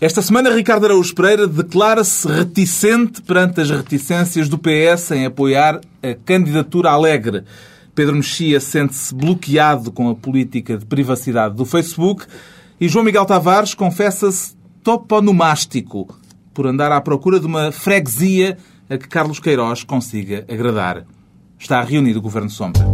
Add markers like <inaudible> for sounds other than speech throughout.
Esta semana, Ricardo Araújo Pereira declara-se reticente perante as reticências do PS em apoiar a candidatura alegre. Pedro Mexia sente-se bloqueado com a política de privacidade do Facebook e João Miguel Tavares confessa-se toponomástico por andar à procura de uma freguesia a que Carlos Queiroz consiga agradar. Está reunido o Governo Sombra.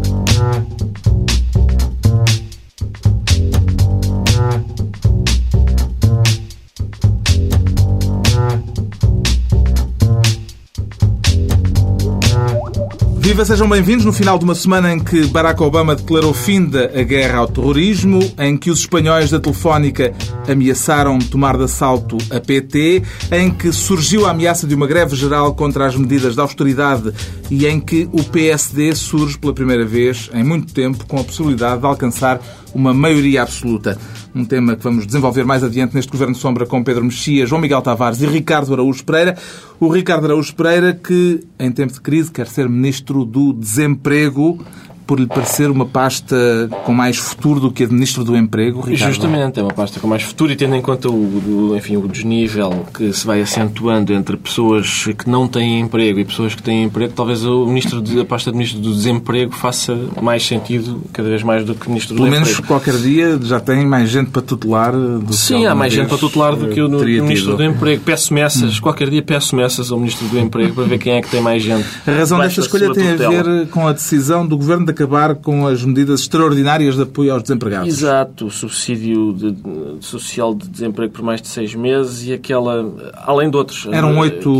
Viva, sejam bem-vindos no final de uma semana em que Barack Obama declarou fim da guerra ao terrorismo, em que os espanhóis da Telefónica ameaçaram tomar de assalto a PT, em que surgiu a ameaça de uma greve geral contra as medidas de austeridade e em que o PSD surge pela primeira vez em muito tempo com a possibilidade de alcançar uma maioria absoluta. Um tema que vamos desenvolver mais adiante neste Governo Sombra com Pedro Mexia, João Miguel Tavares e Ricardo Araújo Pereira. O Ricardo Araújo Pereira que, em tempo de crise, quer ser Ministro do Desemprego por lhe parecer uma pasta com mais futuro do que a de Ministro do Emprego, Ricardo? Justamente, é uma pasta com mais futuro e tendo em conta o, enfim, o desnível que se vai acentuando entre pessoas que não têm emprego e pessoas que têm emprego, talvez o ministro de, a pasta de Ministro do Desemprego faça mais sentido cada vez mais do que o Ministro Pelo do menos Emprego. qualquer dia já tem mais gente para tutelar do que Sim, há mais gente para tutelar do que o, Ministro. Hum. do Emprego. Peço messas, qualquer dia peço messas ao Ministro do Emprego para ver quem é que tem mais gente. A razão desta da escolha tem a ver com a decisão do Governo de acabar com as medidas extraordinárias de apoio aos desempregados. Exato, o subsídio de- de- social de desemprego por mais de seis meses e aquela, além de outros. Eram eh, oito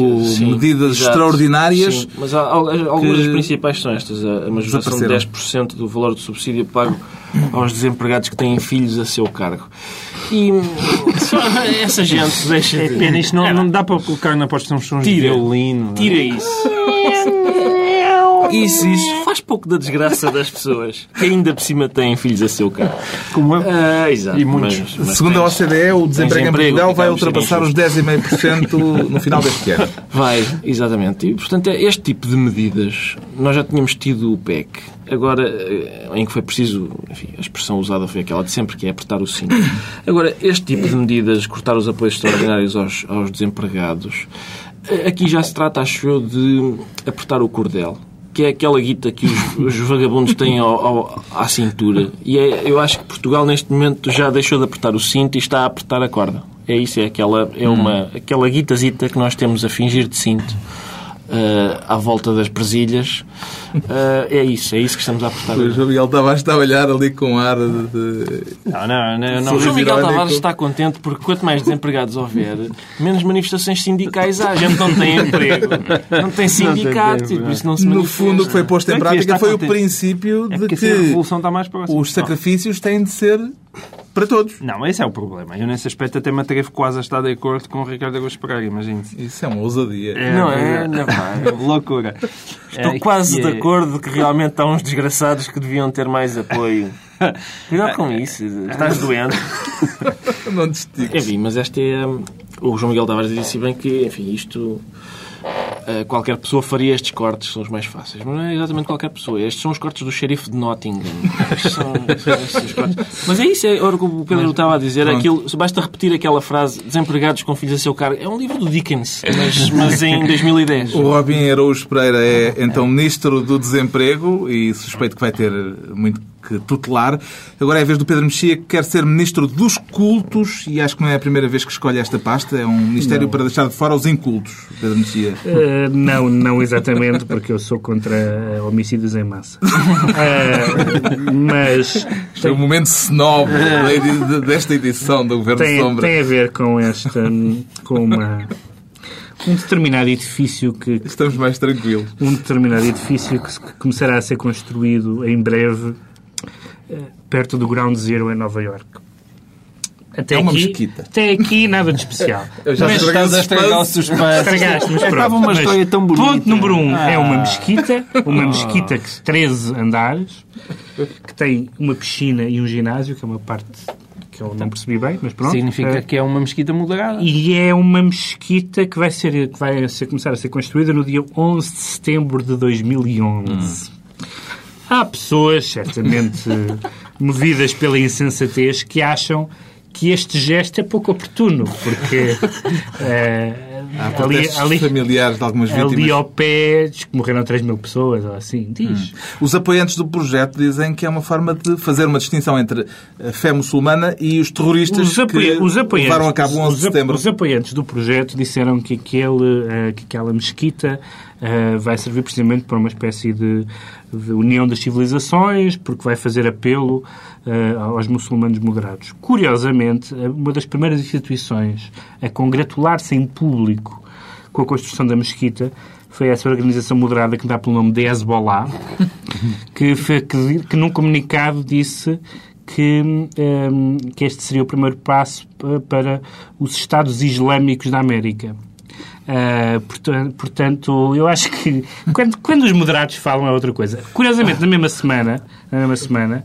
medidas exato, extraordinárias sim, mas há- há- algumas das principais são estas. A a majoração de desapareceram. 10% do valor do subsídio pago aos desempregados que têm filhos a seu cargo. E só essa gente deixa É de... pena, isto não, não dá para colocar na sons de Tira. violino. Tira isso. Isso, isso faz pouco da desgraça das pessoas que ainda por cima têm filhos a seu cargo. Como eu. Ah, exato. E muitos. mas- mas Segundo a tens- OCDE, o desemprego em emprego, Portugal vai ultrapassar os 10,5% no final deste <laughs> ano. Vai, exatamente. E, portanto, é este tipo de medidas, nós já tínhamos tido o PEC, agora, eh, em que foi preciso, enfim, a expressão usada foi aquela de sempre, que é apertar o cinto. <laughs> Agora, este tipo de medidas, cortar os apoios extraordinários aos, aos desempregados, eh, aqui já se trata, acho eu, de apertar o cordel. Que é aquela guita que os, os vagabundos têm ao- ao- à cintura. E é, eu acho que Portugal, neste momento, já deixou de apertar o cinto e está a apertar a corda. É isso, é aquela, é uma, aquela guitazita que nós temos a fingir de cinto eh, à volta das presilhas. Eh, é isso, é isso que estamos a apertar. O João Miguel Tavares está a olhar ali com ar de... Não, não, não. O. João Miguel. Tavares está contente porque quanto mais desempregados houver, menos manifestações sindicais há. A gente não tem emprego, não tem sindicatos e por isso não se No manifesta. fundo, o que foi posto em que prática foi o contente. princípio É de porque que assim a revolução está mais próxima. os sacrifícios têm de ser para todos. Não, esse é o problema. Eu, nesse aspecto, até me atrevo quase a estar de acordo com o Ricardo Agostinho Pereira, imagine-se. Isso é uma ousadia. Não é? Não é. Loucura. Estou É, quase que de é- acordo que realmente há uns desgraçados que deviam ter mais apoio. <laughs> Cuidado com isso, estás doente. <laughs> Não te estiques. Enfim, mas esta é. hum, O João Miguel Tavares disse bem que, enfim, isto. Eh, Qualquer pessoa faria estes cortes, são os mais fáceis. Mas não é exatamente qualquer pessoa. Estes são os cortes do xerife de Nottingham. Estes são, <laughs> estes cortes. Mas é isso, é o que o Pedro estava a dizer. Pronto. Aquilo, basta repetir aquela frase: desempregados com filhos a seu cargo. É um livro do Dickens, mas, mas em <laughs> 2010. O Robin Araújo Pereira é então Ministro do Desemprego e suspeito que vai ter muito que tutelar. Agora é a vez do Pedro Mexia que quer ser Ministro dos Cultos e acho que não é a primeira vez que escolhe esta pasta. É um ministério para deixar de fora os incultos, Pedro Mexia. Uh, não, não exatamente, porque eu sou contra uh, homicídios em massa. Uh, <laughs> mas Isto é o momento snob desta edição do Governo tem, Sombra. tem a ver com esta, com uma um determinado edifício que Estamos mais tranquilos. um determinado edifício que começará a ser construído em breve perto do Ground Zero em Nova York. Até É uma aqui, mesquita. Até aqui nada de especial. <laughs> Eu já Mas estás a estragar o suspense. Estragaste, mas Estava uma história tão bonita. Ponto número um é Ah. uma mesquita, uma mesquita que 13 andares, que tem uma piscina e um ginásio, que é uma parte que eu não percebi bem, mas pronto. Significa Eh, que é uma mesquita moderada. E é uma mesquita que vai, ser, que vai ser, começar a ser construída no dia 11 de setembro de 2011. Há pessoas, certamente <laughs> movidas pela insensatez, que acham que este gesto é pouco oportuno, porque <laughs> eh, Há ali, ali, familiares de algumas vítimas. ali ao pé diz que morreram 3 mil pessoas, ou assim, diz. Os apoiantes do projeto dizem que é uma forma de fazer uma distinção entre a fé muçulmana e os terroristas Os, que os levaram a cabo o 11 de setembro. os apoiantes do projeto disseram que, aquele, eh, que aquela mesquita eh, vai servir precisamente para uma espécie de, de união das civilizações, porque vai fazer apelo eh, aos muçulmanos moderados. Curiosamente, eh, uma das primeiras instituições a congratular-se em público com a construção da mesquita foi essa organização moderada que dá pelo nome de Hezbollah, <laughs> que, que, que num comunicado disse que, hum, que este seria o primeiro passo pa- para os Estados Islâmicos da América. Ah, portan- portanto, eu acho que quando, quando os moderados falam é outra coisa. Curiosamente, na mesma semana, na mesma semana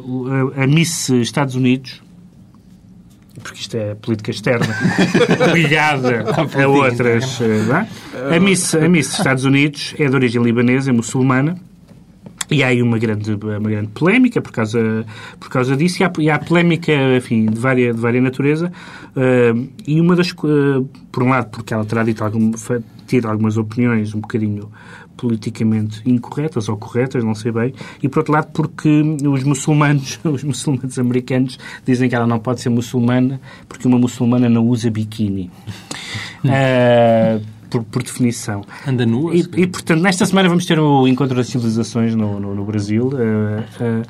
o- a, Miss Estados Unidos, porque isto é política externa, <laughs> ligada a outras. eh, é? A Miss, a Miss Estados Unidos é de origem libanesa, é muçulmana. E há aí uma grande, uma grande polémica por causa, por causa disso. E há, e há polémica, enfim, de várias, de várias natureza. eh, e uma das... eh, por um lado, porque ela terá dito algum, tido algumas opiniões um bocadinho politicamente incorretas ou corretas, não sei bem. E, por outro lado, porque os muçulmanos, <laughs> os muçulmanos americanos dizem que ela não pode ser muçulmana porque uma muçulmana não usa biquíni. <laughs> Eh, por, por definição. Anda nua. E, e, portanto, nesta semana vamos ter o Encontro das Civilizações no, no, no Brasil. eh, eh,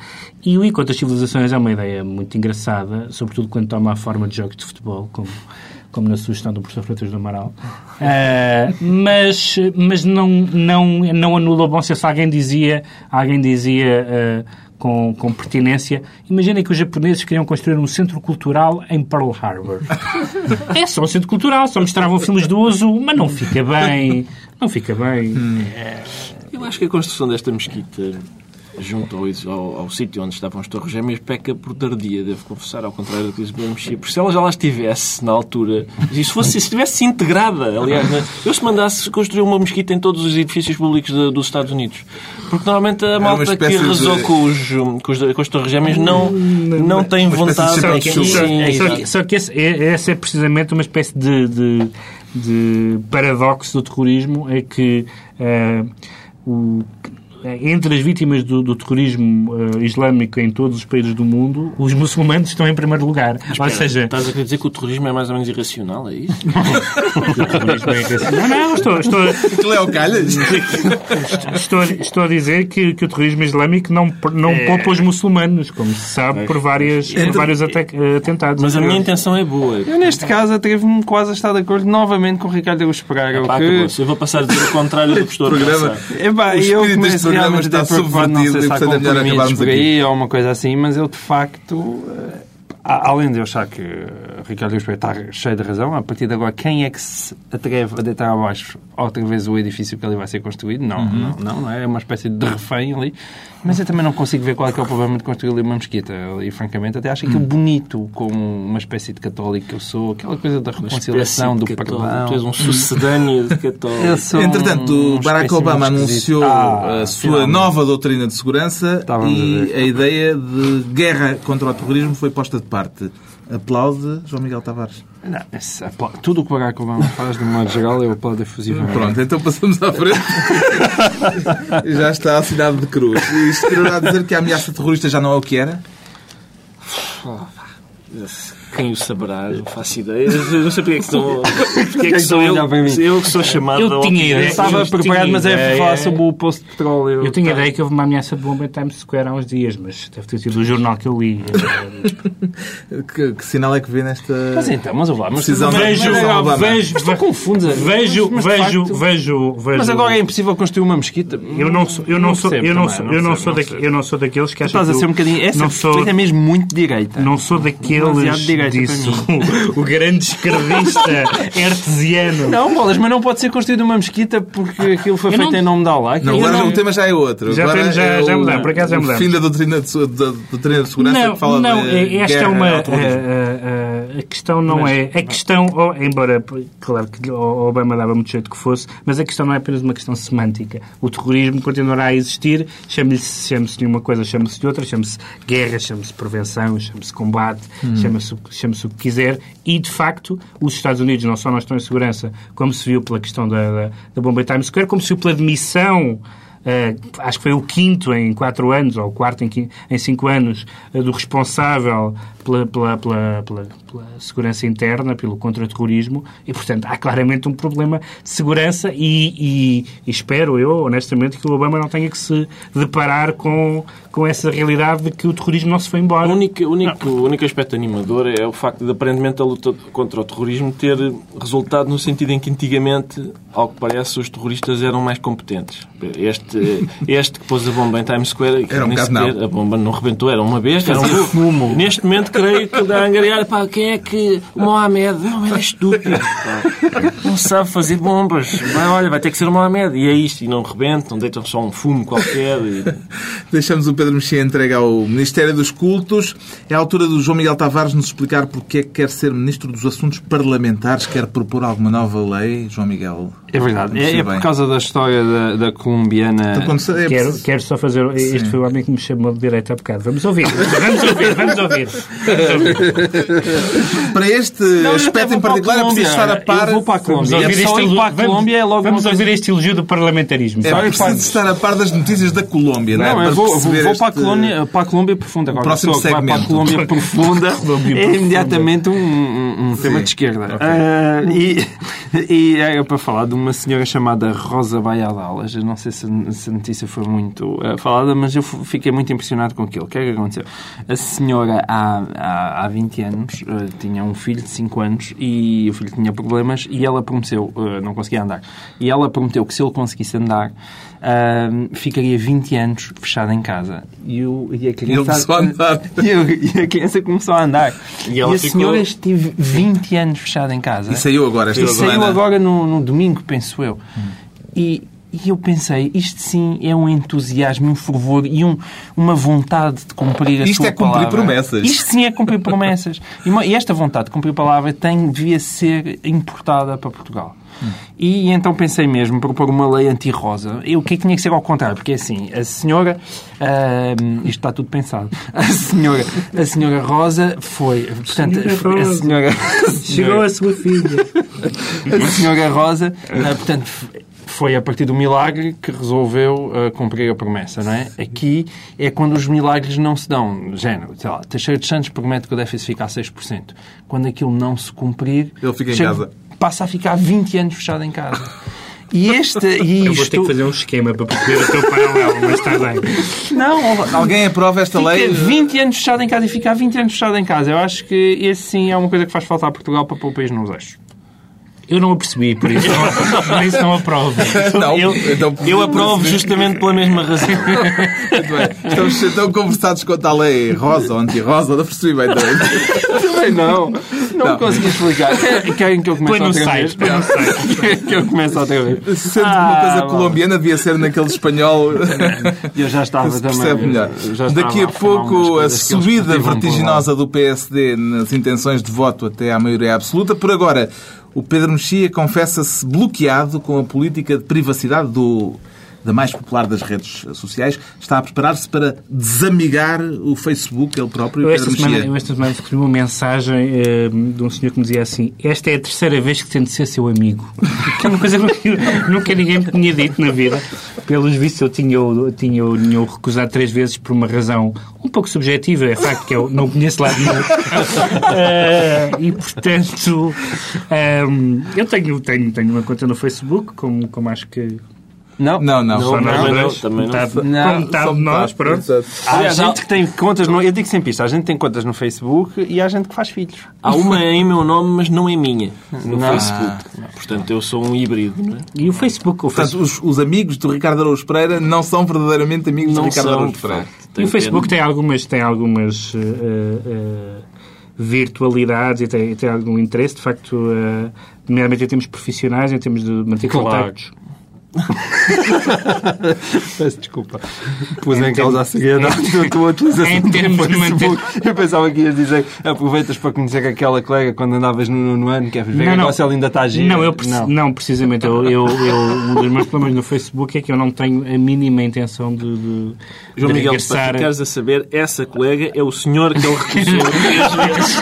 e o Encontro das Civilizações é uma ideia muito engraçada, sobretudo quando toma a forma de jogos de futebol, como, como na sugestão do professor Freitas do Amaral. Eh, mas mas não, não, não anula o bom senso. Alguém dizia, alguém dizia eh, com, com pertinência, imaginem que os japoneses queriam construir um centro cultural em Pearl Harbor. <laughs> É só um centro cultural, só mostravam filmes do uso, mas não fica bem. Não fica bem. Eu acho que a construção desta mesquita junto ao, ao, ao sítio onde estavam as Torres Gêmeas peca por tardia, devo confessar, ao contrário do que diz o Mexia. Porque se ela já lá estivesse na altura, e se fosse, se estivesse integrada, aliás, né? eu se mandasse construir uma mesquita em todos os edifícios públicos de- dos Estados Unidos. Porque normalmente a malta que rezou de- com, os, com, os, com as Torres Gêmeas não, não tem vontade sim, É, só, que, só que esse, é, esse é precisamente uma espécie de, de, de paradoxo do terrorismo, é que eh, o- entre as vítimas do, do terrorismo eh, islâmico em todos os países do mundo, os muçulmanos estão em primeiro lugar. Ou Espera, seja, Estás a querer dizer que o terrorismo é mais ou menos irracional, é isso? <laughs> o terrorismo é irracional. Não, não, estou, estou, é o calhas. estou, estou a dizer que, que o terrorismo islâmico não, não poupa os muçulmanos, como se sabe, por, várias, por vários ate- atentados. Mas a minha intenção é boa. Eu, neste caso, atrevo-me quase a estar de acordo novamente com o Ricardo Augusto Pereira. que... Eu vou passar a dizer o contrário do que estou a <laughs> pensar. Epá, O eu começo programa está sei subvertido se e, portanto, é melhor acabarmos por aqui. aí ou uma coisa assim, mas eu de facto, eh, além de eu achar que Ricardo Pereira está cheio de razão, a partir de agora, quem é que se atreve a deitar abaixo outra vez o edifício que ali vai ser construído? Não, Uhum. não, não, não é? É uma espécie de refém ali. Mas eu também não consigo ver qual é, que é o problema de construir ali uma mesquita. E, francamente, até acho aquilo Uhum. bonito, como uma espécie de católico que eu sou, aquela coisa da reconciliação, do católico. perdão. Tu és um sucedâneo de <laughs> católico. Entretanto, um o Barack Obama anunciou Ah, a sua finalmente. nova doutrina de segurança Estávamos a e ver. a ideia de guerra contra o terrorismo foi posta de parte. Aplaude João Miguel Tavares. Não, esse apla- tudo o que o Barack Obama faz, de modo geral, eu aplaudo efusivamente. Pronto, então passamos à frente. <laughs> Já está assinado de cruz. E isto quererá dizer que a ameaça terrorista já não é o que era? Quem o saberá, não faço ideia. Eu não sei porque é que sou, <laughs> porque é que sou eu, eu que sou chamado Eu tinha ideia. Estava preparado, mas é falar sobre o posto de petróleo. Eu tinha ideia que houve uma ameaça de bomba em Times Square há uns dias, mas deve ter sido o jornal que eu li. <laughs> Que, que sinal é que vê nesta. Mas então, mas vamos lá. Mas, mas, da- vejo, Mas, vejo, mas tu confundes. vejo, Mas, de vejo, facto- vejo, vejo. mas agora é impossível construir uma mesquita. Eu não sou, eu não sou, eu não sou, eu não sou, eu não daqueles que acham estás a ser um bocadinho. Essa é mesmo muito direita. não sou daqueles, Disse mim. o, <laughs> o grande esquerdista <laughs> artesiano. Não, bolas, mas não pode ser construída uma mesquita porque aquilo foi Eu feito não- em nome de Allah. Não, agora não- o tema já é outro. Já agora temos- já- é já o- mudamos, por acaso já o mudamos. fim da doutrina de, da doutrina de segurança Não, que fala não, de esta guerra é uma. terrorismo. A, a- a questão não é. A questão, oh, embora, claro que o Obama dava muito jeito que fosse, mas a questão não é apenas uma questão semântica. O terrorismo continuará a existir, chame-se chame de uma coisa, chame-se de outra, chame-se guerra, chame-se prevenção, chame-se combate, chame-se chame o que quiser, e de facto os Estados Unidos não só não estão em segurança, como se viu pela questão da, da, da bomba em Times Square, como se viu pela demissão eh, acho que foi o quinto em quatro anos, ou o quarto em, em cinco anos, eh, do responsável pela, pela, pela, pela- pela segurança interna, pelo contra-terrorismo, e, portanto, há claramente um problema de segurança e, e- e espero eu, honestamente, que o Obama não tenha que se deparar com, com essa realidade de que o terrorismo não se foi O embora. único, o único, o único aspecto animador é o facto de, aparentemente, a luta contra o terrorismo ter resultado no sentido em que, antigamente, ao que parece, os terroristas eram mais competentes. Este, este que pôs a bomba em Times Square, Era um bocado não. a bomba não rebentou, era uma besta, era um fumo. Neste momento, creio que dá a angariar, pá, quem é que... O Mohamed. O Mohamed é estúpido, pá. Não sabe fazer bombas. Vai, olha, vai ter que ser o Mohamed. E é isto, e não rebentam, deitam só um fumo qualquer. E... Deixamos o Pedro Mexia entregue ao Ministério dos Cultos. É a altura do João Miguel Tavares nos explicar porque é que quer ser Ministro dos Assuntos Parlamentares, quer propor alguma nova lei. João Miguel. É verdade. É, é por causa da história da, da colombiana. Então, quando é Quero, quero só fazer. Este foi o homem que me chamou de direita há bocado. Vamos ouvir, vamos ouvir, vamos ouvir. <laughs> Vamos ouvir. Para este eu aspecto em particular é preciso estar a par. Eu vou para a Vamos Colômbia. ouvir É só este elogio- para a Colômbia é logo vamos ouvir este elogio do parlamentarismo. É preciso estar a par das notícias da Colômbia, não é? Não, eu Para vou, vou, vou para, a Colômbia, para a Colômbia profunda. Qualquer próximo vai para a segmento. Colômbia <laughs> profunda <laughs> é imediatamente um, um- tema de esquerda. Ah, e, e era para falar de uma senhora chamada Rosa Baiadalas. Eu não sei se, se a notícia foi muito ah, falada, mas eu fiquei muito impressionado com aquilo. O que é que aconteceu? A senhora, há, há, há 20 anos, ah, tinha um filho de 5 anos e o filho tinha problemas e ela prometeu, ah, não conseguia andar, e ela prometeu que se ele conseguisse andar, ah, ficaria 20 anos fechado em casa. <laughs> E, o, e a criança... começou a andar. E, eu- e a criança começou a andar. E E, a ficou- senhora esteve 20 anos fechada em casa. E saiu agora esta E saiu agora no, no domingo, penso eu. E, e eu pensei, isto sim é um entusiasmo, um fervor e um, uma vontade de cumprir a Isto sua é cumprir palavra. promessas. Isto sim é cumprir promessas. E, uma- e esta vontade de cumprir a palavra tem, devia ser importada para Portugal. E então pensei mesmo propor uma lei anti-rosa. E o que é que tinha que ser ao contrário? Porque assim, a senhora. ahm, isto está tudo pensado. A senhora, a senhora Rosa foi. Portanto, Senhora a Rosa. senhora. Chegou a sua filha. A senhora Rosa, ah, portanto, foi a partir do milagre que resolveu ah, cumprir a promessa, não é? Aqui é quando os milagres não se dão. Género, sei lá, Teixeira de Santos promete que o déficit fica a 6%. Quando aquilo não se cumprir... Ele fica em chega- casa. Passa a ficar 20 anos fechado em casa. E este... E <laughs> Eu vou isto, ter que fazer um esquema para perceber o teu paralelo, mas está bem. Não, Alguém aprova esta Fica lei? 20 anos fechado em casa e ficar 20 anos fechado em casa. Eu acho que esse sim é uma coisa que faz falta a Portugal para pôr o país nos eixos. Eu não a percebi, por isso não, por isso não aprovo. Não, eu, então, eu aprovo justamente pela mesma razão. Muito bem. Estamos tão conversados quanto à lei rosa ou anti-rosa, não percebi bem também. Também não. Não, Não. consegui explicar. Querem- Querem que eu comece outra site, vez? põe no site. <laughs> Querem que eu comece outra vez? Sendo que uma Ah, coisa bom. colombiana devia ser naquele espanhol Eu já estava que se também. percebe melhor. Daqui a umas pouco a subida vertiginosa do PSD nas intenções de voto até à maioria absoluta. Por agora, o Pedro Mexia confessa-se bloqueado com a política de privacidade do da mais popular das redes sociais, está a preparar-se para desamigar o Facebook, ele próprio, Eu esta, semana, eu esta semana recebi uma mensagem eh, de um senhor que me dizia assim: Esta é a terceira vez que tento ser seu amigo. <laughs> Que é uma coisa que nunca, ninguém me tinha dito na vida. Pelos vistos, eu tinha, eu tinha, eu tinha o recusado três vezes por uma razão um pouco subjetiva. É facto que eu não conheço lá nenhum. <laughs> Eh, e, portanto, ehm, eu tenho, tenho, tenho uma conta no Facebook, como, como acho que. Não. Não, não. Não, só não, nós não, dois. também não. Metade, Não, metade de nós, pronto. Há gente que tem contas no. Eu digo sempre isto: há gente que tem contas no Facebook e há gente que faz filhos. Há uma em meu nome, mas não é minha, no Não. Facebook. Portanto, eu sou um híbrido, não é? E o Facebook, o Portanto, Facebook, os, os amigos do Ricardo Araújo Pereira não são verdadeiramente amigos do Não Ricardo são, Araújo Pereira. E o Facebook tem algumas, tem algumas eh, eh, virtualidades e tem, tem algum interesse, de facto, uh, nomeadamente em termos profissionais, em termos de manter Claro. contactos. Peço desculpa. Pus em causa a seriedade da tua utilização Em termos de Facebook. Eu pensava que ias dizer aproveitas para conhecer aquela colega quando andavas no, no ano, que é ver Não, não, não. não. se ela ainda está a gira. Não, eu, preci- não. precisamente. Eu, eu, eu- um dos meus problemas no Facebook é que eu não tenho a mínima intenção de, de, João de Miguel, regressar. para ficares a saber, essa colega é o senhor que ele recusou <laughs> três vezes.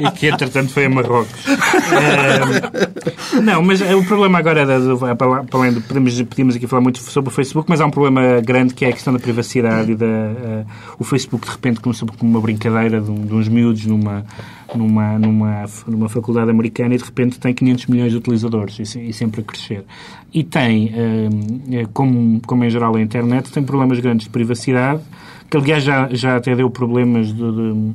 e que entretanto foi a Marrocos. <laughs> <laughs> não, mas o problema agora é, do- para além podemos, podemos aqui falar muito sobre o Facebook, mas há um problema grande que é a questão da privacidade e da eh, o Facebook de repente começou como uma brincadeira de, de uns miúdos numa numa, numa, numa faculdade americana e de repente tem 500 milhões de utilizadores e, e sempre a crescer. E tem, eh, como, como em geral a internet, tem problemas grandes de privacidade, que aliás já, já até deu problemas de- de,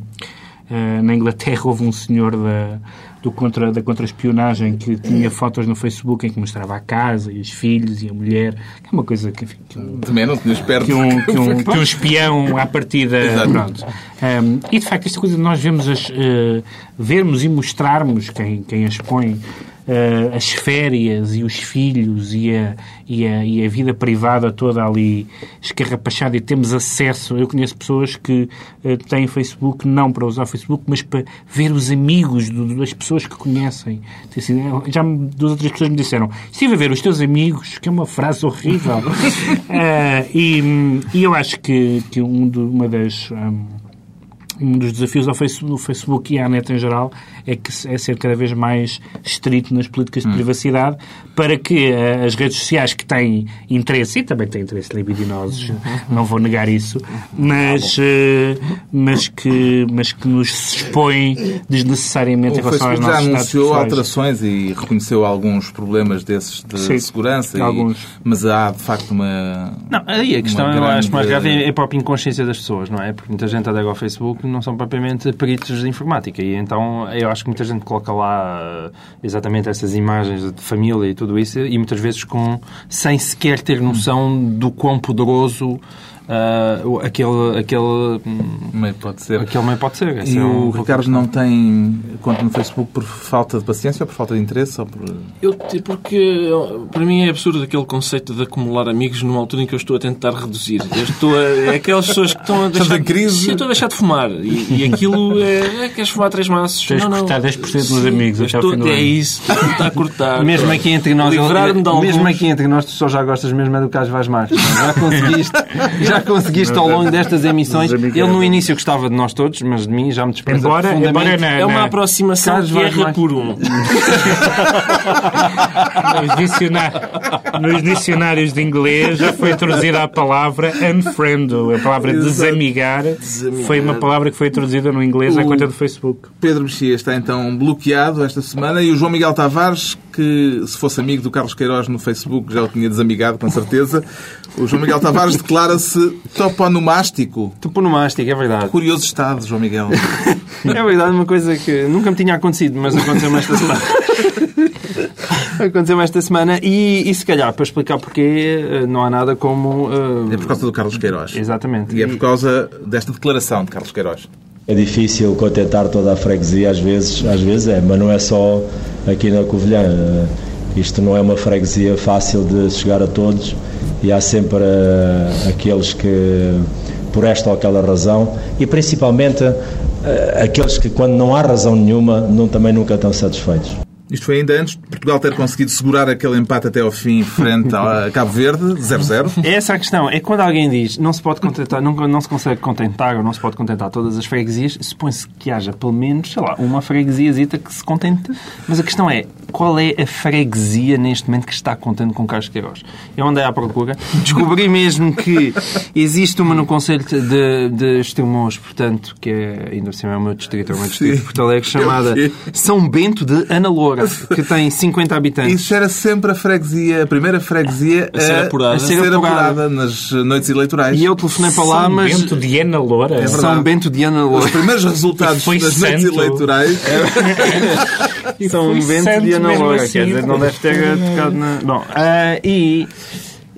Uh, na Inglaterra houve um senhor da, do contra, da contra-espionagem que tinha fotos no Facebook em que mostrava a casa e os filhos e a mulher, que é uma coisa que, enfim, que um, Também não tinha esperto. que um, que um, que um espião à partida. Exato. Pronto. Um, e de facto, esta coisa de nós vemos as, uh, vermos e mostrarmos quem, quem as põe. Uh, as férias e os filhos e a, e, a, e a vida privada toda ali escarrapachada e temos acesso. Eu conheço pessoas que uh, têm Facebook não para usar o Facebook, mas para ver os amigos do- das pessoas que conhecem. Sido- Já duas ou três pessoas me disseram: estive a ver os teus amigos, que é uma frase horrível. Ah, <laughs> e, e eu acho que, que um de- uma das. hum, um dos desafios ao Facebook, do Facebook e à net em geral é que é ser cada vez mais estrito nas políticas de privacidade para que eh, as redes sociais que têm interesse, e também têm interesse libidinosos, não vou negar isso, mas, eh, mas, que, mas que nos expõem desnecessariamente em O relação às Facebook já nossas dados anunciou alterações e reconheceu alguns problemas desses de Sim, segurança. e- alguns. mas há, de facto, uma. Não, aí a questão uma eu acho mais grande- grave é a própria inconsciência das pessoas, não é? Porque muita gente adega ao Facebook não são propriamente peritos de informática e então eu acho que muita gente coloca lá eh, exatamente essas imagens de família e tudo isso e muitas vezes com sem sequer ter noção do quão poderoso o- aquele, aquele, hum, Meio pode ser. aquele meio pode ser. Essa E é um o Ricardo questão. não tem conta no Facebook por falta de paciência ou por falta de interesse? Ou por... Eu, te- porque para mim é absurdo aquele conceito de acumular amigos numa altura em que eu estou a tentar reduzir. Eu estou a, é aquelas pessoas que estão a deixar, crise? Eu estou a deixar de fumar. E, e aquilo é, é, queres fumar três maços? Tens de cortar 10% dos Sim, amigos eu até ao estou, fim do É isso, estou a cortar. Mesmo aqui entre nós, alguns. mesmo aqui entre nós, tu só já gostas mesmo é do Carlos Vaz Marques. Já conseguiste, já conseguiste ao longo destas emissões. Ele no início gostava de nós todos, mas de mim já me despreza Embora, profundamente. embora na, É uma aproximação Carlos de guerra por um. Nos, dicionários de inglês já foi traduzida a palavra unfriend, a palavra desamigar, foi uma palavra que foi traduzida no inglês à O- conta do Facebook. Pedro Mexia está então bloqueado esta semana e o João Miguel Tavares, que se fosse amigo do Carlos Queiroz no Facebook já o tinha desamigado, com certeza. O João Miguel Tavares <laughs> declara-se toponomástico. Toponomástico, é verdade. Curioso estado, João Miguel. <laughs> É verdade, uma coisa que nunca me tinha acontecido, mas aconteceu-me esta semana. <laughs> <laughs> aconteceu-me esta semana e, e se calhar, para explicar porquê, eh, não há nada como... eh, É por causa do Carlos Queiroz. Exatamente. E é por causa desta declaração de Carlos Queiroz. É difícil contentar toda a freguesia, às vezes, às vezes é, mas não é só aqui na Covilhã. Eh, Isto não é uma freguesia fácil de chegar a todos e há sempre eh, aqueles que, por esta ou aquela razão, e principalmente eh, aqueles que, quando não há razão nenhuma, não, também nunca estão satisfeitos. Isto foi ainda antes de Portugal ter conseguido segurar aquele empate até ao fim frente a Cabo Verde, 0-0. É essa a questão. É quando alguém diz não se pode contentar, não, não se consegue contentar ou não se pode contentar todas as freguesias, supõe-se que haja pelo menos, sei lá, uma freguesiazita que se contente. Mas a questão é, qual é a freguesia neste momento que está contente com Carlos Queiroz? Eu andei à procura, descobri mesmo que existe uma no Conselho de, de Estremoz, portanto, que é, ainda por cima é o meu distrito, é o meu distrito de. Porto Alegre, chamada Eu sei. São Bento de Ana Que tem 50 habitantes. Isso era sempre a freguesia, a primeira freguesia A ser apurada. a ser A ser apurada. nas noites eleitorais. E eu telefonei para lá, São mas... Bento de Ana Loura. É verdade. São Bento de Ana Loura. Os primeiros resultados das noites santo. eleitorais <laughs> São foi Bento de Ana Loura, assim. quer dizer, não deve ter tocado na... Bom, ah, e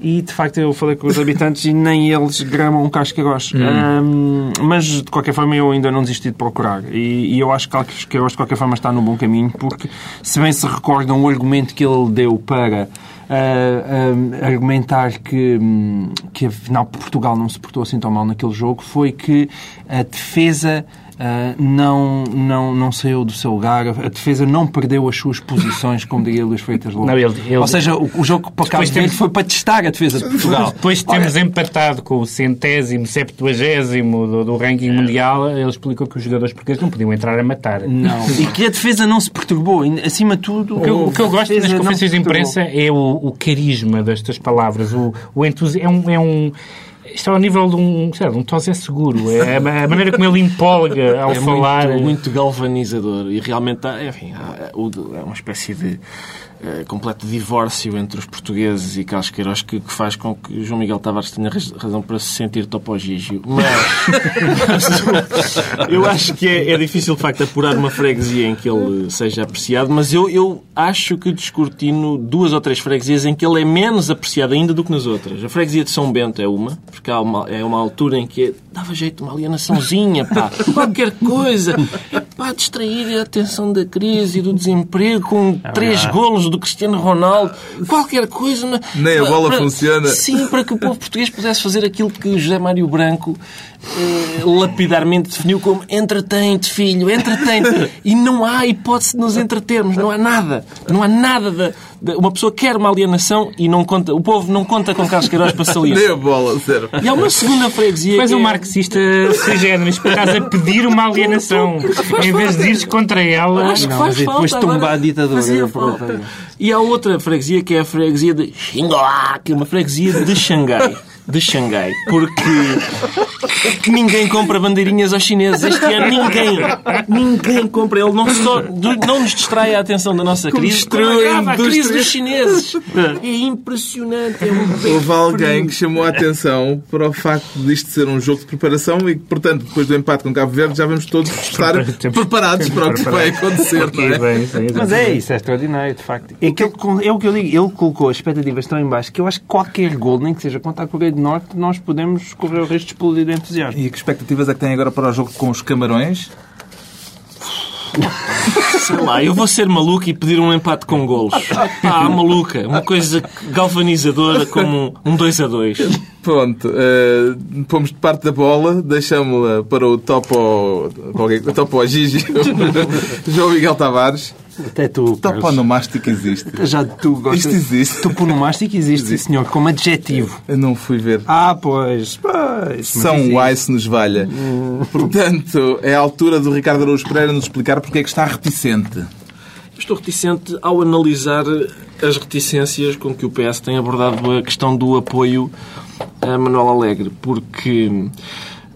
E, de facto, eu falei com os habitantes e nem eles gramam um cascaróis. Um, mas, de qualquer forma, eu ainda não desisti de procurar. E, e eu acho que cascaróis, de qualquer forma, está no bom caminho, porque, se bem se recordam, o argumento que ele deu para uh, uh, argumentar que, um, que, afinal, Portugal não se portou assim tão mal naquele jogo foi que a defesa Uh, não, não, não saiu do seu lugar, a defesa não perdeu as suas posições, como diria Luís Freitas Lobo. Não, ele, ele... Ou seja, o, o jogo para Cabo temos... foi para testar a defesa de Portugal. Depois temos Olha... empatado com o centésimo, septuagésimo do, do ranking mundial, ele explicou que os jogadores portugueses não podiam entrar a matar. Não. <laughs> e que a defesa não se perturbou. Acima de tudo... O que, eu, o que eu gosto nas conferências de imprensa é o, o carisma destas palavras, o, o entusiasmo. É um, é um isto é ao nível de um, sei lá, um Tosé seguro. É a maneira como ele empolga <laughs> ao é falar. Muito, muito galvanizador. E realmente, enfim, é uma espécie de uh, completo divórcio entre os portugueses e Carlos Queiroz que, que, faz com que João Miguel Tavares tenha razão para se sentir topogígio. Mas, <laughs> eu acho que é, é, difícil, de facto, apurar uma freguesia em que ele seja apreciado, mas eu, eu acho que descortino duas ou três freguesias em que ele é menos apreciado ainda do que nas outras. A freguesia de São Bento é uma, porque há uma, é uma altura em que dava jeito uma alienaçãozinha, pá, <laughs> qualquer coisa, é pá, distrair a atenção da crise e do desemprego com é três golos do Cristiano Ronaldo, qualquer coisa. Nem a bola para, funciona. Sim, para que o povo português pudesse fazer aquilo que José Mário Branco eh, lapidarmente definiu como entretém-te, filho, entretém-te. E não há hipótese de nos entretermos, não há nada. Não há nada de, Uma pessoa quer uma alienação e não conta. O povo não conta com Carlos Queiroz para salir. <laughs> Nem a bola, zero. E há uma segunda freguesia. Mas um é... marxista sui generis, por acaso, a pedir uma alienação em vez de ires contra ela. Acho que faz não, depois falta, a ditadura. E há outra freguesia que é a freguesia de Xingoá, que é uma freguesia de Xangai de Xangai, porque ninguém compra bandeirinhas aos chineses este ano. Ninguém. Ninguém compra. Ele não só não nos distrai a atenção da nossa crise, como a crise dos chineses. É impressionante. É um Houve alguém que chamou a atenção para o facto disto ser um jogo de preparação e que, portanto, depois do empate com Cabo Verde, já vamos todos estar preparados para o que vai acontecer. Não é? Mas é isso, é extraordinário, de facto. É, que ele, é o que eu digo, ele colocou as expectativas tão em baixo que eu acho que qualquer gol, nem que seja contra a Coreia do Norte, nós podemos correr o risco de explodir de entusiasmo. E que expectativas é que tem agora para o jogo com os Camarões? Sei lá, eu vou ser maluco e pedir um empate com golos. Ah, maluca. Uma coisa galvanizadora como um 2 a 2 Pronto, uh, pomos de parte da bola, deixamos-la para o topo, topo Gigi, <laughs> João Miguel Tavares. Até tu. Toponomástico existe. Já tu gostas. Isto existe. Toponomástico existe, existe, senhor, como adjetivo. Eu não fui ver. Ah, pois. pois São Wise nos valha. Hum. Portanto, é a altura do Ricardo Araújo Pereira nos explicar porque é que está reticente. Estou reticente ao analisar as reticências com que o PS tem abordado a questão do apoio a Manuel Alegre, porque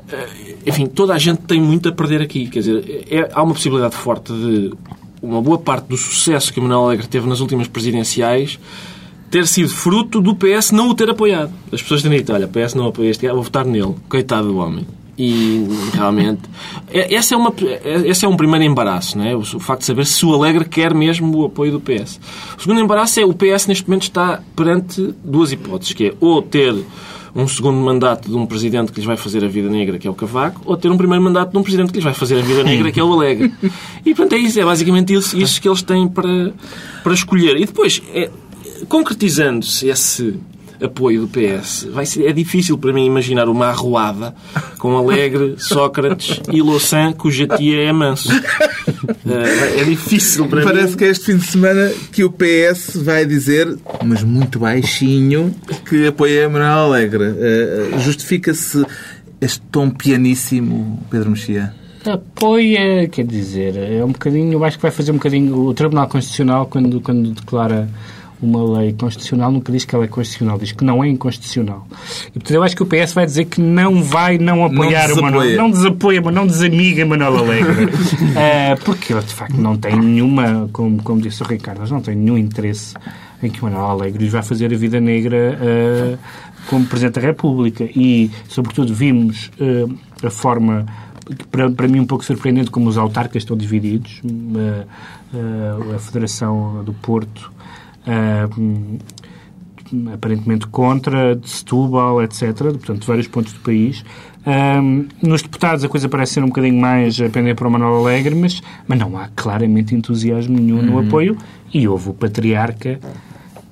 eh, enfim, toda a gente tem muito a perder aqui. Quer dizer, é, há uma possibilidade forte de uma boa parte do sucesso que Manuel Alegre teve nas últimas presidenciais ter sido fruto do PS não o ter apoiado. As pessoas têm dito, olha, o PS não apoia este, vou votar nele. Coitado do homem. E realmente, é, esse é, uma, é, esse é um primeiro embaraço, não é? o facto de saber se o Alegre quer mesmo o apoio do PS. O segundo embaraço é o PS neste momento está perante duas hipóteses, que é ou ter um segundo mandato de um presidente que lhes vai fazer a vida negra, que é o Cavaco, ou ter um primeiro mandato de um presidente que lhes vai fazer a vida negra, que é o Alegre. E, portanto, é isso. É basicamente isso, isso que eles têm para, para escolher. E depois, é, concretizando-se esse apoio do PS. Vai ser, é difícil para mim imaginar uma arruada com Alegre, <laughs> Sócrates e Louçã, cuja tia é manso. É, é difícil <laughs> para Parece mim. Parece que é este fim de semana que o PS vai dizer, mas muito baixinho, que apoia Manuel Alegre. Uh, Justifica-se este tom pianíssimo, Pedro Mexia? Apoia, quer dizer, é um bocadinho, eu acho que vai fazer um bocadinho. O Tribunal Constitucional, quando, quando declara uma lei constitucional nunca diz que ela é constitucional, diz que não é inconstitucional. E, portanto, eu acho que o PS vai dizer que não vai não apoiar não o Manuel, não desapoia, não desamiga Manuel Alegre. uh, <laughs> porque ele, de facto, não tem nenhuma, como, como disse o Ricardo, não tem nenhum interesse em que o Manuel Alegre lhe vai fazer a vida negra uh, como Presidente da República. E, sobretudo, vimos uh, a forma para, para mim um pouco surpreendente como os autarcas estão divididos. Uh, uh, a Federação do Porto aparentemente contra, de Setúbal, etc., portanto, de vários pontos do país. Um, nos deputados a coisa parece ser um bocadinho mais a pender para o Manuel Alegre, mas, mas não há claramente entusiasmo nenhum no apoio e houve o patriarca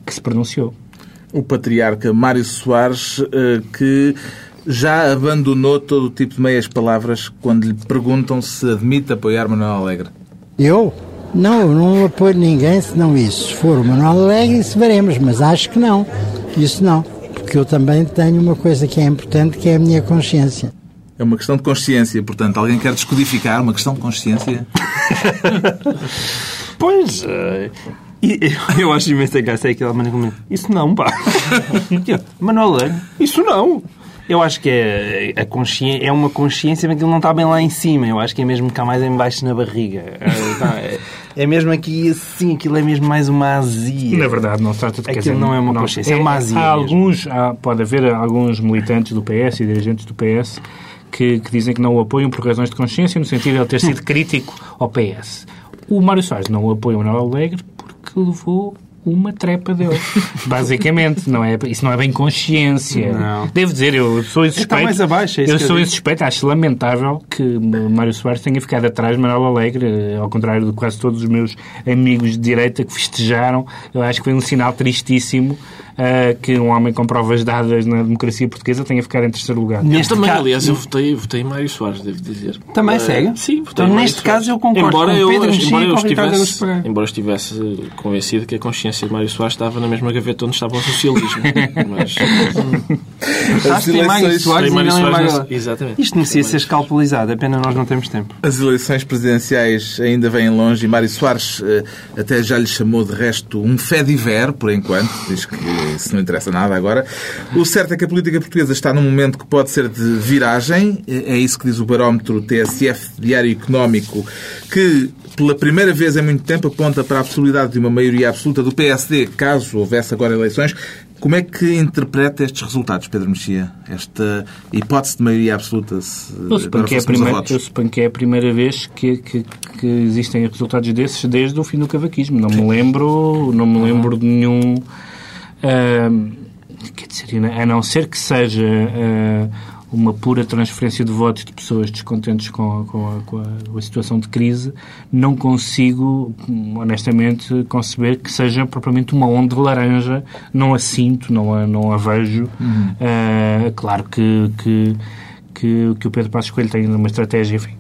que se pronunciou. O patriarca Mário Soares, eh, que já abandonou todo o tipo de meias palavras quando lhe perguntam se admite apoiar Manuel Alegre. Eu? Não, eu não apoio ninguém senão isso. Se for o Manuel Alegre, isso veremos, mas acho que não. Isso não. Porque eu também tenho uma coisa que é importante, que é a minha consciência. É uma questão de consciência, portanto. Alguém quer descodificar uma questão de consciência? <laughs> Pois, eh, e eu, <laughs> eu acho imenso graça é aquela maneira como Isso não, pá. Eu, <laughs> Manuel Alegre, isso não. Eu acho que é, a consciência, é uma consciência, mas aquilo não está bem lá em cima. Eu acho que é mesmo cá mais em baixo na barriga. <laughs> É, tá, é, é mesmo aqui assim, aquilo é mesmo mais uma azia. Na verdade, não se trata de Aquilo dizer, não é uma consciência, é uma azia Há mesmo. alguns, há- pode haver alguns militantes do PS e dirigentes do PS que, que dizem que não o apoiam por razões de consciência, no sentido de ele ter sido <laughs> crítico ao PS. O Mário Soares não o apoia o Manuel Alegre porque levou uma trepa dele. <laughs> Basicamente, não é, isso não é bem consciência. Não. Devo dizer, eu sou suspeito. Está mais abaixo, é isso eu sou digo. suspeito, acho lamentável que Mário Soares tenha ficado atrás de Manuel Alegre, eh, ao contrário de quase todos os meus amigos de direita que festejaram. Eu acho que foi um sinal tristíssimo eh, que um homem com provas dadas na democracia portuguesa tenha ficado em terceiro lugar. Neste também, caso- aliás, eu votei, votei em Mário Soares, devo dizer. Também Eh, segue? Sim, votei Então, Mário neste Soares. caso, eu concordo embora com eu, Pedro embora eu com o Ricardo estivesse. Embora eu estivesse convencido que a consciência de Mário Soares estava na mesma gaveta onde estava o socialismo. <laughs> Mas, Acho que tem Mário eleições- Soares Mário não é Soares Mário nesse- Alegre. Exatamente. Isto merecia ser escalpelizado, apenas nós não temos tempo. As eleições presidenciais ainda vêm longe e Mário Soares eh, até já lhe chamou de resto um fé diver, por enquanto. Diz que isso não interessa nada agora. O certo é que a política portuguesa está num momento que pode ser de viragem. É isso que diz o barómetro TSF Diário Económico, que pela primeira vez em muito tempo aponta para a possibilidade de uma maioria absoluta do PSD, caso houvesse agora eleições. Como é que interpreta estes resultados, Pedro Mexia? Esta hipótese de maioria absoluta, se Eu suponho, que é a primeira, eu suponho que é a primeira vez que, que, que existem resultados desses desde o fim do cavaquismo. Não me lembro, não me lembro de nenhum. Ahm, quer dizer, a não ser que seja ah, uma pura transferência de votos de pessoas descontentes com, a, com, a, com a- com a situação de crise, não consigo, honestamente, conceber que seja propriamente uma onda de laranja. Não a sinto, não a, não a vejo. Ah, claro que, que, que, que o Pedro Passos Coelho tem uma estratégia enfim,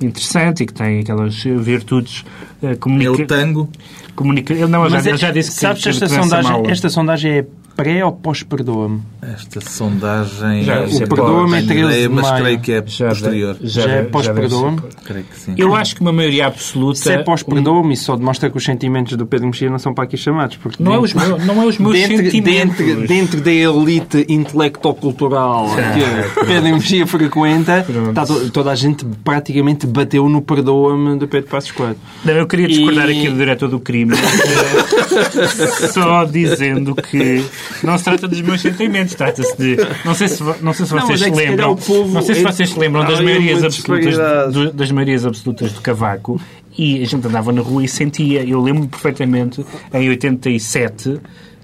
interessante e que tem aquelas virtudes ah, É o tango. comunica... Ele, não, já, Mas é- já disse que sabes que esta sondagem, esta sondagem é pré ou pós-perdoa-me? Esta sondagem Já, é o Perdoa-me é tenho 13 de mas creio que é Já posterior. deve- Já é pós-perdoa-me? Creio que sim. Eu acho que uma maioria absoluta... Se é pós-perdoa-me, isso só demonstra que os sentimentos do Pedro Mexia não são para aqui chamados. Porque Não é, dentro- os meus, não é os meus dentro, sentimentos. dentro, dentro da elite intelecto-cultural <laughs> que Pedro Mexia frequenta, está to- toda a gente praticamente bateu no perdoa-me do Pedro Passos Coelho. Não, eu queria discordar E- aqui do diretor do crime, <laughs> só dizendo que não se trata dos meus sentimentos, trata-se de. Não sei se, não sei se Não, vocês é se lembram. povo- não sei se é- vocês se lembram das maiorias absolutas do- das maiorias absolutas do Cavaco e a gente andava na rua e sentia. Eu lembro perfeitamente em 87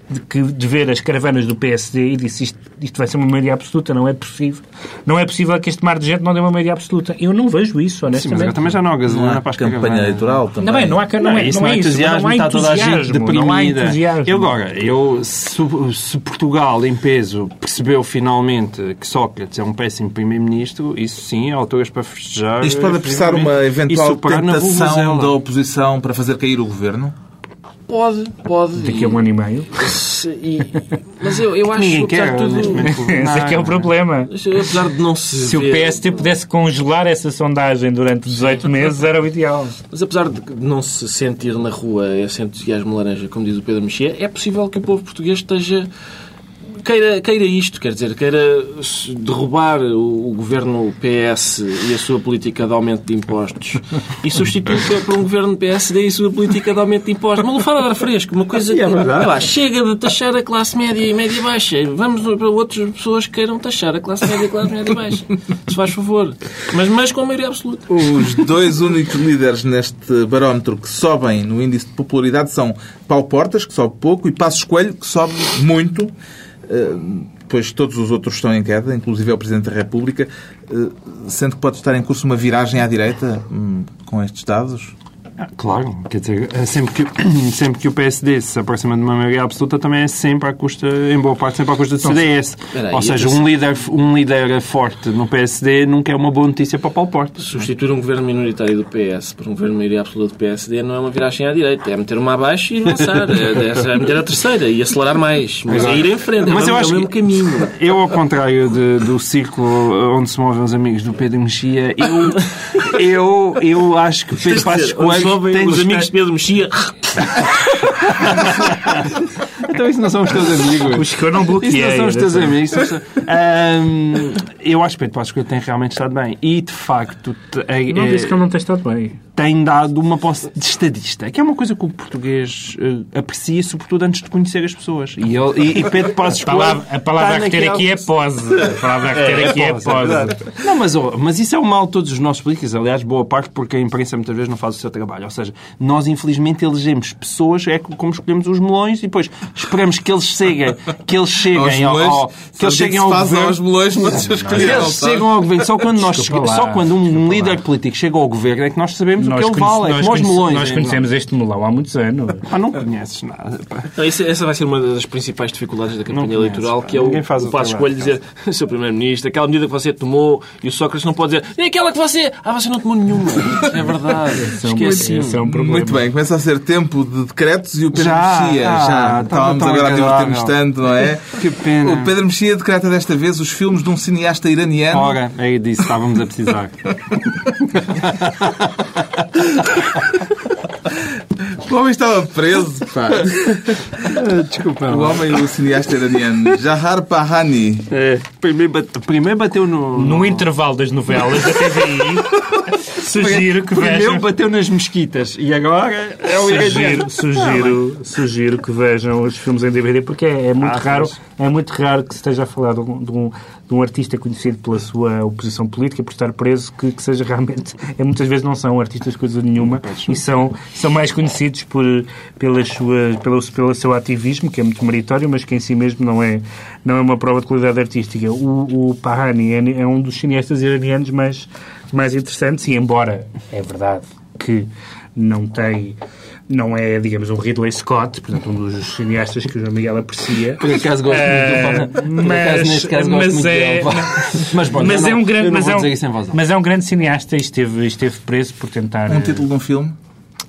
de, que, de ver as caravanas do PSD e disse isto, isto vai ser uma maioria absoluta, não é possível. Não é possível que este mar de gente não dê uma maioria absoluta. Eu não vejo isso, Sim, mas honestamente. agora também já não há Não gasolina há para as campanha caravanas. eleitoral também. Não, bem, não há, não, Não, é, isso não é isso, entusiasmo, não há está toda a gente entusiasmo, deprimida. não há entusiasmo. E agora, eu, se, se Portugal, em peso, percebeu finalmente que Sócrates é um péssimo primeiro-ministro, isso sim, há alturas para festejar. Isto pode apressar uma eventual tentação da oposição para fazer cair o governo? Pode, pode. Daqui a um ano e meio. Se- e- mas eu, eu <laughs> acho Ninguém apesar quer, tudo. <laughs> Esse é que é o problema. apesar de não se Se o ver- PST pudesse congelar essa sondagem durante 18 meses, era o ideal. Mas apesar de não se sentir na rua esse entusiasmo laranja, como diz o Pedro Mexia, é possível que o povo português esteja queira, queira isto, quer dizer, queira derrubar o, o governo PS e a sua política de aumento de impostos e substituir por um governo PSD e a sua política de aumento de impostos. Uma lufada de ar fresco, uma coisa que é verdade. lá, chega de taxar a classe média e média baixa. Vamos para outras pessoas que queiram taxar a classe média e a classe média baixa. Se faz favor. Mas, mas com a maioria absoluta. Os dois únicos líderes neste barómetro que sobem no índice de popularidade são Paulo Portas, que sobe pouco, e Passos Coelho, que sobe muito. Eh, Pois todos os outros estão em queda, inclusive é o Presidente da República. Eh, Sente que pode estar em curso uma viragem à direita hum, com estes dados? Claro, quer dizer, é sempre que, <clears throat> sempre que o PSD se aproxima de uma maioria absoluta também é sempre à custa, em boa parte, sempre à custa do CDS. espera aí, Ou seja, atenção. um líder, um líder forte no PSD nunca é uma boa notícia para Paulo Portas. Substituir um governo minoritário do PS por um governo maioria absoluta do PSD não é uma viragem à direita. É meter uma abaixo e avançar. <laughs> É, é meter a terceira e acelerar mais. Mas é ir em frente. Mas é, eu o- é acho o mesmo que- caminho. Eu, ao contrário de- do círculo onde se movem os amigos do Pedro Mexia, eu, <laughs> eu, eu acho que Pedro Passos Coelho tem os amigos de Pedro Mexia. Então isso não são os teus amigos. Os que eu não bloqueei. Isso não são os teus amigos. são Ahm, eu acho que Pedro Passos Coelho tem realmente estado bem. E, de facto, te- é- Não é- disse que ele não tem estado bem. Tem dado uma posse de estadista, que é uma coisa que o português eh, aprecia, sobretudo antes de conhecer as pessoas. E, ele, e, e Pedro Passos A palavra, Coelho a palavra a reter naquela- aqui é pose. A palavra a reter aqui é pose, pose. verdade. Não, mas, oh, mas isso é o mal de todos os nossos políticos. Aliás, boa parte porque a imprensa muitas vezes não faz o seu trabalho. Ou seja, nós infelizmente elegemos pessoas, é como escolhemos os melões e depois esperamos que eles cheguem, que eles cheguem ao, ao- que eles cheguem ao governo. aos melões, mas escolher Eles chegam ao governo só quando, nós, só quando um líder político chega ao governo é que nós sabemos o que ele vale. É nós como os melões. nós é, conhecemos este melão há muitos anos. não. <laughs> Ah, não conheces nada. Não, essa, essa vai ser uma das principais dificuldades da campanha Não conheces, eleitoral, pá. que é o, faz o o Passo Escolho dizer, Sr. <laughs> Primeiro-Ministro, aquela medida que você tomou, e o Sócrates não pode dizer, é aquela que você... Ah, você não tomou nenhuma. <laughs> É verdade. É um- Esqueci. esse é um problema. Muito bem, começa a ser tempo de decretos e o Pedro Já, Mexia. ah, já. tá- Estávamos tão agora a divertir-nos tanto, não é? Que pena. O Pedro Mexia decreta desta vez os filmes de um cineasta iraniano. Ora, é disso que estávamos a precisar. <laughs> O homem estava preso, pá. Desculpa. O homem, o cineasta iraniano. Jahar Pahani. É, primeiro, bate- primeiro bateu no. No intervalo das novelas da TVI, <laughs> sugiro que Primeiro vejam. bateu nas mesquitas. E agora é o. Sugiro, sugiro, sugiro que vejam os filmes em DVD porque é, é muito Ah, raro é muito raro que se esteja a falar de um, de um, de um artista conhecido pela sua oposição política por estar preso que, que seja realmente <laughs> é muitas vezes não são artistas coisa nenhuma e são são mais conhecidos por pelas suas pelo pelo seu ativismo que é muito meritório mas que em si mesmo não é não é uma prova de qualidade artística. O, o Pahani é, é um dos cineastas iranianos mais mais interessantes e embora é verdade que não tem não é, digamos, um Ridley Scott, portanto, um dos cineastas que o João Miguel aprecia. Por acaso gosto muito do Por mas- acaso, neste caso, gosto mas muito é- dele. Mas, bom, mas eu é um grande, mas, é um, dizer isso em voz alta. mas é um grande cineasta e esteve, esteve preso por tentar. Um eh, título de um filme.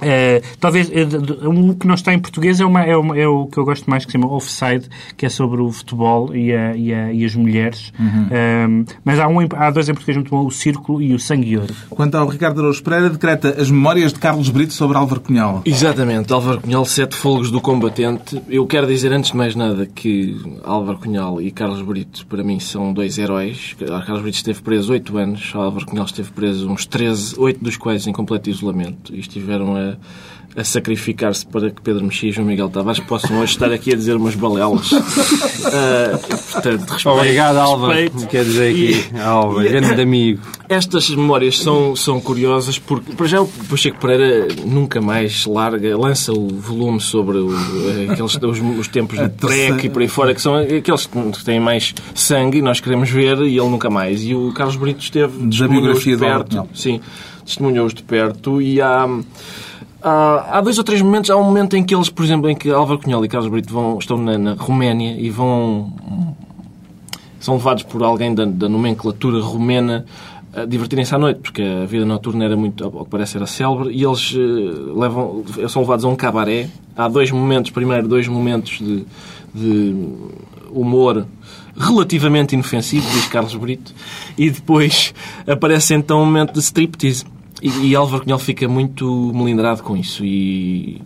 Eh, talvez de- um que não está em português é, uma, é, uma- é o que eu gosto mais, que se chama Offside, que é sobre o futebol e, a- e, a- e as mulheres. Eh, mas há, um, há dois em português muito bom, o Círculo e o Sangue e Ouro. Quanto ao Ricardo Araújo Pereira, decreta as memórias de Carlos Brito sobre Álvaro Cunhal. Exatamente, Álvaro Cunhal, Sete Folgos do Combatente. Eu quero dizer, antes de mais nada, que Álvaro Cunhal e Carlos Brito, para mim, são dois heróis. Carlos Brito esteve preso oito anos, Álvaro Cunhal esteve preso uns 13, oito dos quais em completo isolamento. E estiveram a, a sacrificar-se para que Pedro Mexia e João Miguel Tavares possam hoje estar aqui a dizer umas balelas. <laughs> Ah, portanto, respeito, Obrigado, Álvaro. respeito. Quer dizer aqui, Álvaro, grande amigo. Estas memórias são, são curiosas porque, para já, o Pacheco Pereira nunca mais larga, lança o volume sobre o, aqueles, os, os tempos do PREC e por aí fora, que são aqueles que têm mais sangue e nós queremos ver e ele nunca mais. E o Carlos Brito esteve testemunhou-os biografia de perto. Sim, testemunhou-os de perto e há... Há, dois ou três momentos. Há um momento em que eles, por exemplo, em que Álvaro Cunhal e Carlos Brito vão, estão na, na Roménia e vão são levados por alguém da, da nomenclatura romena a divertirem-se à noite, porque a vida noturna era muito, ao que parece, era célebre, e eles eh, levam, são levados a um cabaré. Há dois momentos, primeiro, dois momentos de, de humor relativamente inofensivo, diz Carlos Brito, e depois aparece então um momento de striptease. E, e Álvaro Cunhal fica muito melindrado com isso e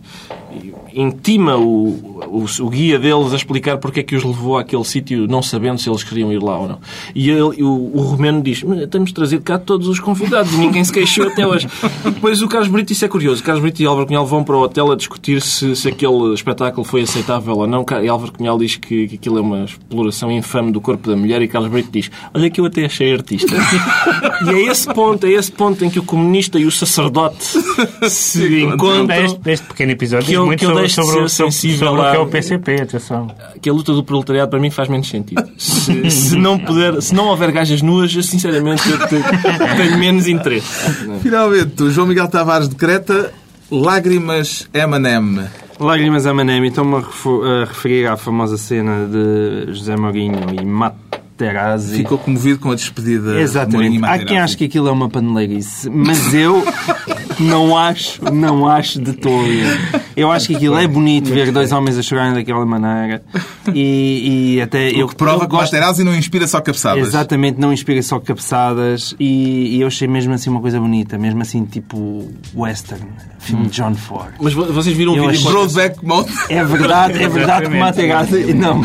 intima o, o, o, guia deles a explicar porque é que os levou àquele sítio, não sabendo se eles queriam ir lá ou não. E ele, o, o romeno diz: Temos trazido cá todos os convidados e ninguém se queixou até hoje. Depois o Carlos Brito, isso é curioso. O Carlos Brito e Álvaro Cunhal vão para o hotel a discutir se, se aquele espetáculo foi aceitável ou não. E Álvaro Cunhal diz que, que aquilo é uma exploração infame do corpo da mulher e Carlos Brito diz: Olha que eu até achei artista. <laughs> e é esse ponto, é esse ponto em que o comunista e o sacerdote se encontram. Este, este pequeno episódio que eu, muito que eu sobre, sobre, sobre, sensível sobre o que é o PCP, atenção. Que a luta do proletariado para mim faz menos sentido. <laughs> Se, se não, puder, se não houver gajas nuas, eu, sinceramente eu tenho menos interesse. Finalmente, o João Miguel Tavares decreta Lágrimas M&M. Lágrimas M&M. Estou-me a referir à famosa cena de José Mourinho e Materazzi. Ficou comovido com a despedida Exatamente. Há quem ache que aquilo é uma paneleirice, mas eu não acho, não acho de todo. <laughs> Eu acho que aquilo é bonito ver dois homens a chorarem daquela maneira e, e até... O eu, que prova eu que Materazzi não inspira só cabeçadas. Exatamente, não inspira só cabeçadas e, e, eu achei mesmo assim uma coisa bonita, mesmo assim tipo western, filme de John Ford. Mas vocês viram o vídeo... Broadback Mountain. É verdade, é verdade que Materazzi... Não,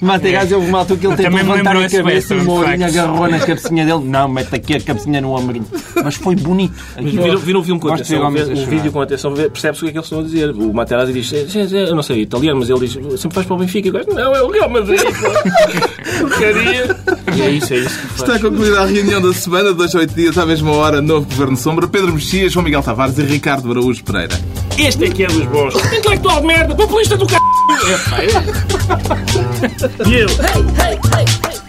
Materazzi <laughs> houve uma altura que ele tentou levantar a cabeça e o Mourinho agarrou na cabecinha dele. Não, mete aqui a cabecinha no ombrinho. Mas foi bonito. Viram, viram o filme com atenção, o vídeo com atenção, percebe-se o que é que eles a dizer. O Materazzi diz, eu não sei italiano, mas ele diz, sempre faz para o Benfica. Eu não, é o Real Madrid. <laughs> Porcaria. E é isso, é isso. Está concluída a reunião da semana, dois a oito dias, à mesma hora, novo Governo Sombra, Pedro Mexias, João Miguel Tavares e Ricardo Araújo Pereira. Este é que é dos bons. Intelectual de merda, populista do c... É, é. E eu... Hey, hey, hey, hey.